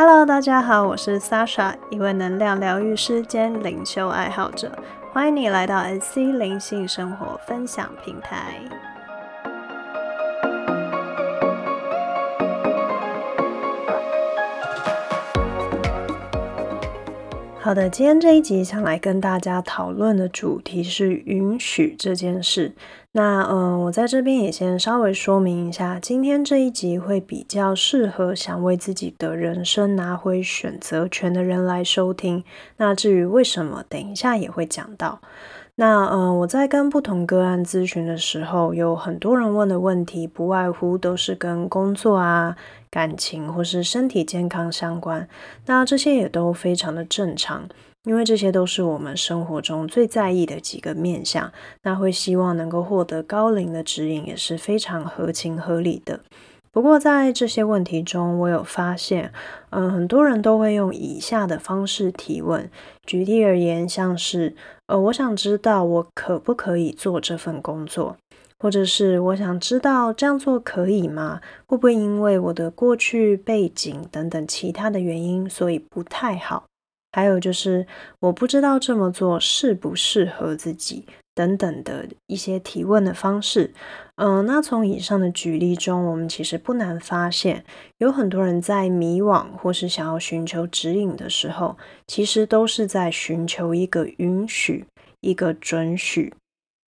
Hello，大家好，我是 Sasha，一位能量疗愈师兼灵修爱好者，欢迎你来到 SC 灵性生活分享平台。好的，今天这一集想来跟大家讨论的主题是允许这件事。那嗯，我在这边也先稍微说明一下，今天这一集会比较适合想为自己的人生拿回选择权的人来收听。那至于为什么，等一下也会讲到。那嗯，我在跟不同个案咨询的时候，有很多人问的问题，不外乎都是跟工作啊。感情或是身体健康相关，那这些也都非常的正常，因为这些都是我们生活中最在意的几个面向。那会希望能够获得高龄的指引，也是非常合情合理的。不过在这些问题中，我有发现，嗯，很多人都会用以下的方式提问。举例而言，像是，呃，我想知道我可不可以做这份工作。或者是我想知道这样做可以吗？会不会因为我的过去背景等等其他的原因，所以不太好？还有就是我不知道这么做适不适合自己等等的一些提问的方式。嗯，那从以上的举例中，我们其实不难发现，有很多人在迷惘或是想要寻求指引的时候，其实都是在寻求一个允许，一个准许。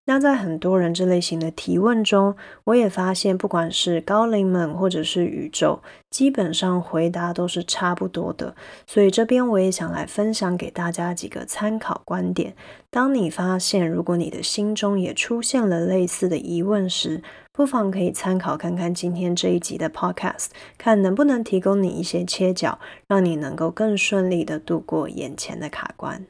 那在很多人这类型的提问中，我也发现，不管是高龄们或者是宇宙，基本上回答都是差不多的。所以这边我也想来分享给大家几个参考观点。当你发现，如果你的心中也出现了类似的疑问时，不妨可以参考看看今天这一集的 Podcast，看能不能提供你一些切角，让你能够更顺利的度过眼前的卡关。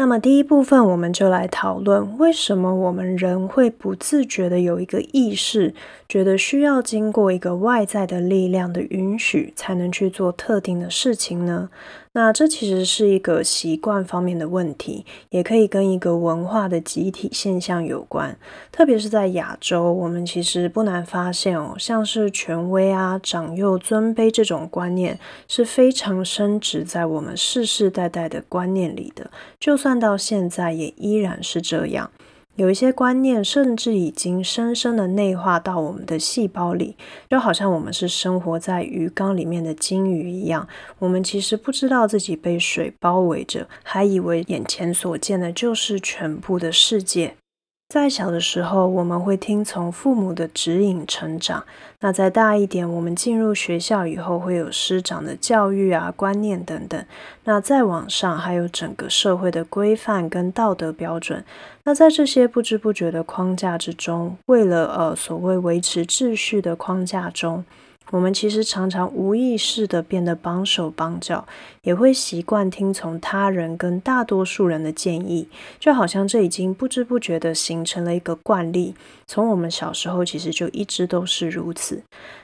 那么第一部分，我们就来讨论为什么我们人会不自觉的有一个意识，觉得需要经过一个外在的力量的允许，才能去做特定的事情呢？那这其实是一个习惯方面的问题，也可以跟一个文化的集体现象有关。特别是在亚洲，我们其实不难发现哦，像是权威啊、长幼尊卑这种观念是非常深植在我们世世代代的观念里的，就算看到现在也依然是这样。有一些观念甚至已经深深的内化到我们的细胞里，就好像我们是生活在鱼缸里面的金鱼一样。我们其实不知道自己被水包围着，还以为眼前所见的就是全部的世界。在小的时候，我们会听从父母的指引成长。那再大一点，我们进入学校以后，会有师长的教育啊、观念等等。那再往上，还有整个社会的规范跟道德标准。那在这些不知不觉的框架之中，为了呃所谓维持秩序的框架中。我们其实常常无意识的变得帮手帮脚，也会习惯听从他人跟大多数人的建议，就好像这已经不知不觉的形成了一个惯例。从我们小时候其实就一直都是如此。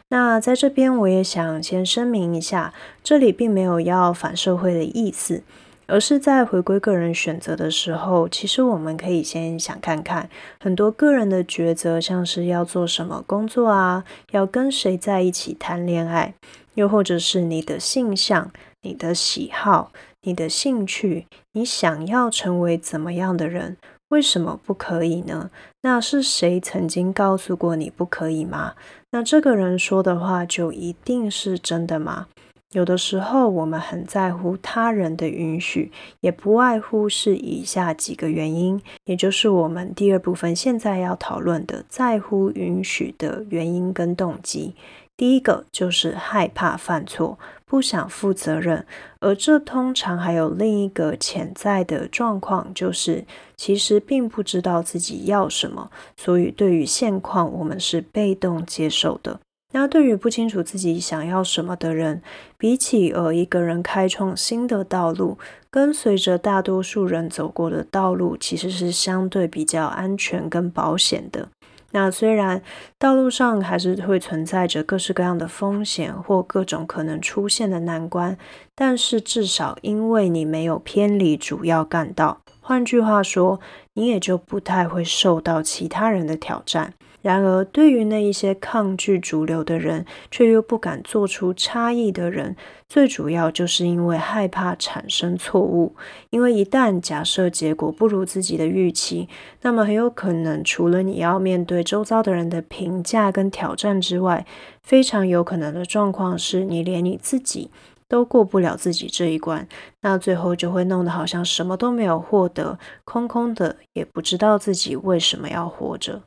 那在这边我也想先声明一下，这里并没有要反社会的意思。而是在回归个人选择的时候，其实我们可以先想看看很多个人的抉择，像是要做什么工作啊，要跟谁在一起谈恋爱，又或者是你的性向、你的喜好、你的兴趣，你想要成为怎么样的人？为什么不可以呢？那是谁曾经告诉过你不可以吗？那这个人说的话就一定是真的吗？有的时候，我们很在乎他人的允许，也不外乎是以下几个原因，也就是我们第二部分现在要讨论的在乎允许的原因跟动机。第一个就是害怕犯错，不想负责任，而这通常还有另一个潜在的状况，就是其实并不知道自己要什么，所以对于现况，我们是被动接受的。那对于不清楚自己想要什么的人，比起呃一个人开创新的道路，跟随着大多数人走过的道路，其实是相对比较安全跟保险的。那虽然道路上还是会存在着各式各样的风险或各种可能出现的难关，但是至少因为你没有偏离主要干道，换句话说，你也就不太会受到其他人的挑战。然而，对于那一些抗拒主流的人，却又不敢做出差异的人，最主要就是因为害怕产生错误。因为一旦假设结果不如自己的预期，那么很有可能除了你要面对周遭的人的评价跟挑战之外，非常有可能的状况是你连你自己都过不了自己这一关，那最后就会弄得好像什么都没有获得，空空的，也不知道自己为什么要活着。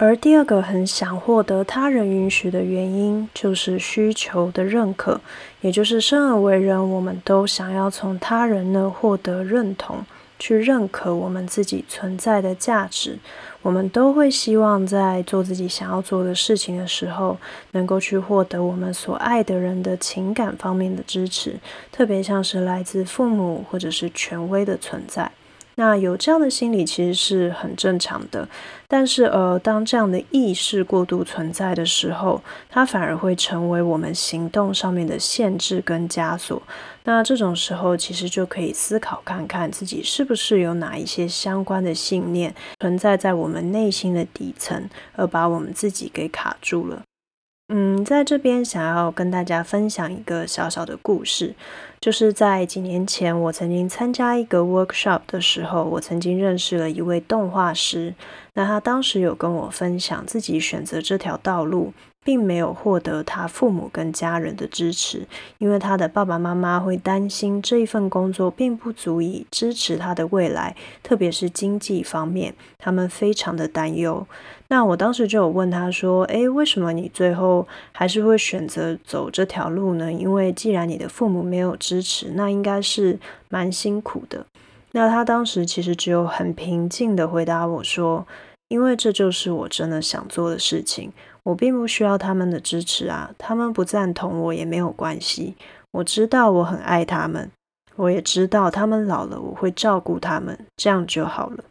而第二个很想获得他人允许的原因，就是需求的认可，也就是生而为人，我们都想要从他人那获得认同，去认可我们自己存在的价值。我们都会希望在做自己想要做的事情的时候，能够去获得我们所爱的人的情感方面的支持，特别像是来自父母或者是权威的存在。那有这样的心理其实是很正常的，但是呃，当这样的意识过度存在的时候，它反而会成为我们行动上面的限制跟枷锁。那这种时候，其实就可以思考看看自己是不是有哪一些相关的信念存在在我们内心的底层，而把我们自己给卡住了。嗯，在这边想要跟大家分享一个小小的故事，就是在几年前，我曾经参加一个 workshop 的时候，我曾经认识了一位动画师。那他当时有跟我分享，自己选择这条道路。并没有获得他父母跟家人的支持，因为他的爸爸妈妈会担心这一份工作并不足以支持他的未来，特别是经济方面，他们非常的担忧。那我当时就有问他说：“诶，为什么你最后还是会选择走这条路呢？因为既然你的父母没有支持，那应该是蛮辛苦的。”那他当时其实只有很平静的回答我说：“因为这就是我真的想做的事情。”我并不需要他们的支持啊，他们不赞同我也没有关系。我知道我很爱他们，我也知道他们老了我会照顾他们，这样就好了。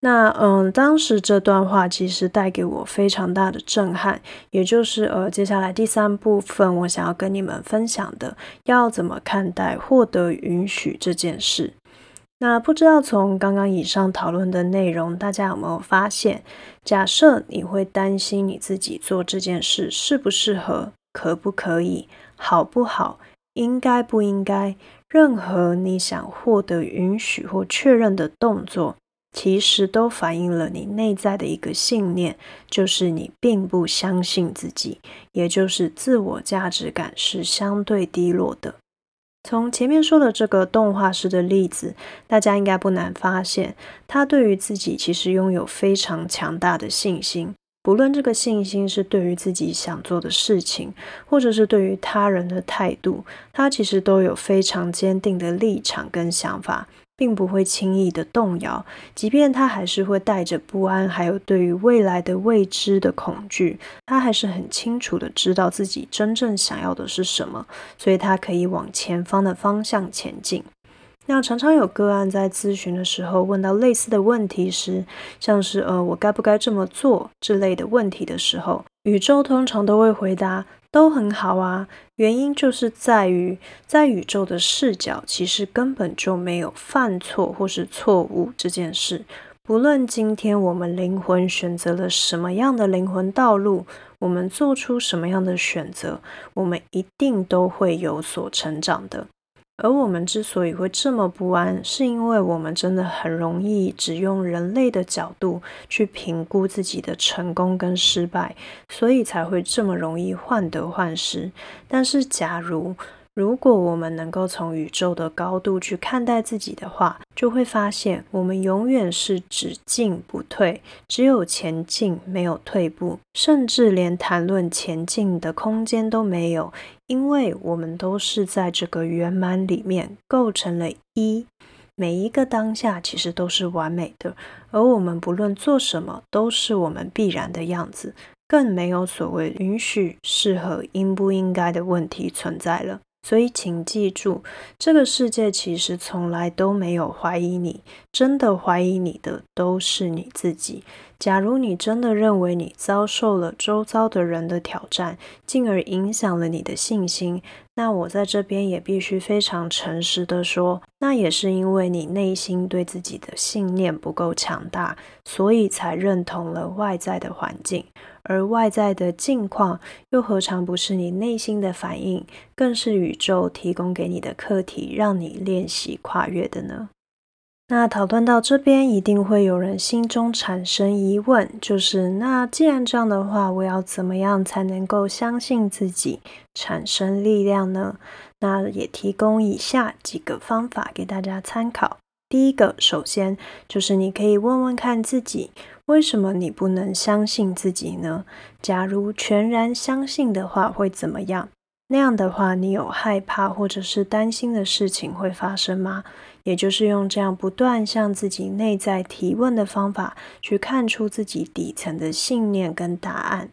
那嗯，当时这段话其实带给我非常大的震撼，也就是呃，接下来第三部分我想要跟你们分享的，要怎么看待获得允许这件事。那不知道从刚刚以上讨论的内容，大家有没有发现？假设你会担心你自己做这件事适不适合、可不可以、好不好、应该不应该，任何你想获得允许或确认的动作，其实都反映了你内在的一个信念，就是你并不相信自己，也就是自我价值感是相对低落的。从前面说的这个动画师的例子，大家应该不难发现，他对于自己其实拥有非常强大的信心。不论这个信心是对于自己想做的事情，或者是对于他人的态度，他其实都有非常坚定的立场跟想法。并不会轻易的动摇，即便他还是会带着不安，还有对于未来的未知的恐惧，他还是很清楚的知道自己真正想要的是什么，所以他可以往前方的方向前进。那常常有个案在咨询的时候问到类似的问题时，像是呃我该不该这么做之类的问题的时候，宇宙通常都会回答。都很好啊，原因就是在于，在宇宙的视角，其实根本就没有犯错或是错误这件事。不论今天我们灵魂选择了什么样的灵魂道路，我们做出什么样的选择，我们一定都会有所成长的。而我们之所以会这么不安，是因为我们真的很容易只用人类的角度去评估自己的成功跟失败，所以才会这么容易患得患失。但是，假如如果我们能够从宇宙的高度去看待自己的话，就会发现我们永远是只进不退，只有前进，没有退步，甚至连谈论前进的空间都没有，因为我们都是在这个圆满里面构成了一，每一个当下其实都是完美的，而我们不论做什么都是我们必然的样子，更没有所谓允许、适合、应不应该的问题存在了。所以，请记住，这个世界其实从来都没有怀疑你，真的怀疑你的都是你自己。假如你真的认为你遭受了周遭的人的挑战，进而影响了你的信心，那我在这边也必须非常诚实的说，那也是因为你内心对自己的信念不够强大，所以才认同了外在的环境，而外在的境况又何尝不是你内心的反应，更是宇宙提供给你的课题，让你练习跨越的呢？那讨论到这边，一定会有人心中产生疑问，就是那既然这样的话，我要怎么样才能够相信自己，产生力量呢？那也提供以下几个方法给大家参考。第一个，首先就是你可以问问看自己，为什么你不能相信自己呢？假如全然相信的话，会怎么样？那样的话，你有害怕或者是担心的事情会发生吗？也就是用这样不断向自己内在提问的方法，去看出自己底层的信念跟答案。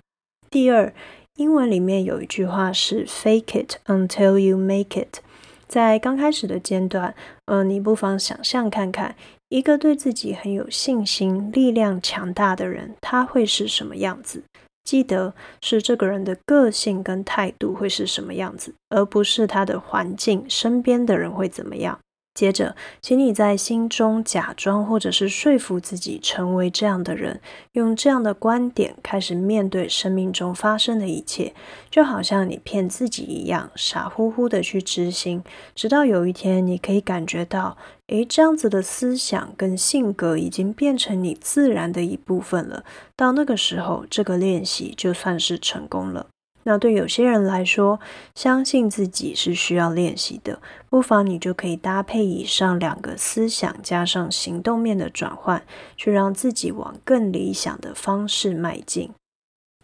第二，英文里面有一句话是 “Fake it until you make it”。在刚开始的阶段，呃，你不妨想象看看，一个对自己很有信心、力量强大的人，他会是什么样子？记得是这个人的个性跟态度会是什么样子，而不是他的环境、身边的人会怎么样。接着，请你在心中假装或者是说服自己成为这样的人，用这样的观点开始面对生命中发生的一切，就好像你骗自己一样，傻乎乎的去执行，直到有一天你可以感觉到，诶，这样子的思想跟性格已经变成你自然的一部分了。到那个时候，这个练习就算是成功了。那对有些人来说，相信自己是需要练习的，不妨你就可以搭配以上两个思想，加上行动面的转换，去让自己往更理想的方式迈进。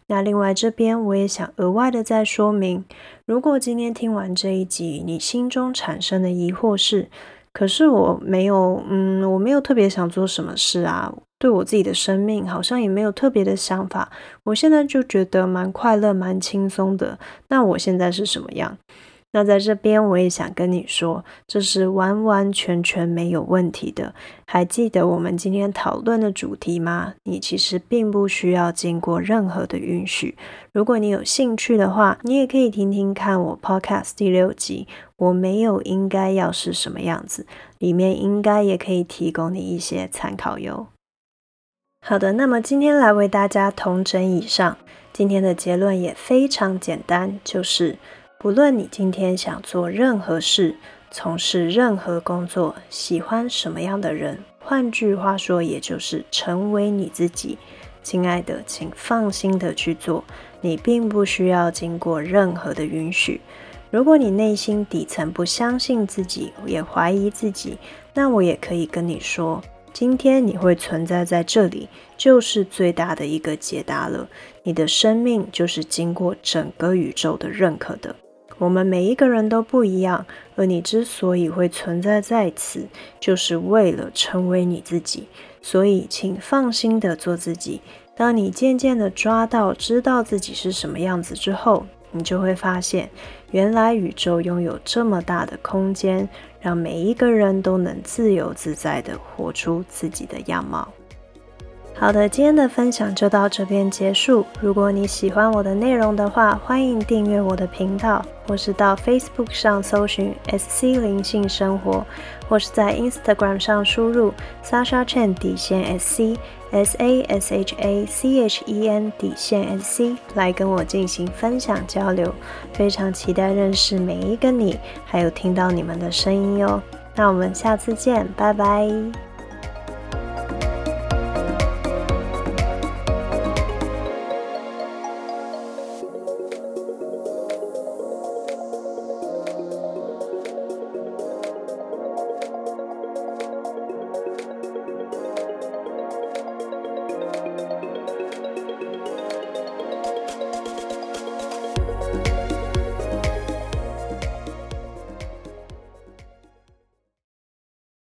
那另外这边我也想额外的再说明，如果今天听完这一集，你心中产生的疑惑是，可是我没有，嗯，我没有特别想做什么事啊。对我自己的生命好像也没有特别的想法，我现在就觉得蛮快乐、蛮轻松的。那我现在是什么样？那在这边我也想跟你说，这是完完全全没有问题的。还记得我们今天讨论的主题吗？你其实并不需要经过任何的允许。如果你有兴趣的话，你也可以听听看我 Podcast 第六集，我没有应该要是什么样子，里面应该也可以提供你一些参考哟。好的，那么今天来为大家同整以上。今天的结论也非常简单，就是不论你今天想做任何事，从事任何工作，喜欢什么样的人，换句话说，也就是成为你自己。亲爱的，请放心的去做，你并不需要经过任何的允许。如果你内心底层不相信自己，也怀疑自己，那我也可以跟你说。今天你会存在在这里，就是最大的一个解答了。你的生命就是经过整个宇宙的认可的。我们每一个人都不一样，而你之所以会存在在此，就是为了成为你自己。所以，请放心的做自己。当你渐渐的抓到、知道自己是什么样子之后，你就会发现，原来宇宙拥有这么大的空间。让每一个人都能自由自在地活出自己的样貌。好的，今天的分享就到这边结束。如果你喜欢我的内容的话，欢迎订阅我的频道，或是到 Facebook 上搜寻 SC 灵性生活，或是在 Instagram 上输入 Sasha Chen 底线 SC S A S H A C H E N 底线 SC 来跟我进行分享交流。非常期待认识每一个你，还有听到你们的声音哟。那我们下次见，拜拜。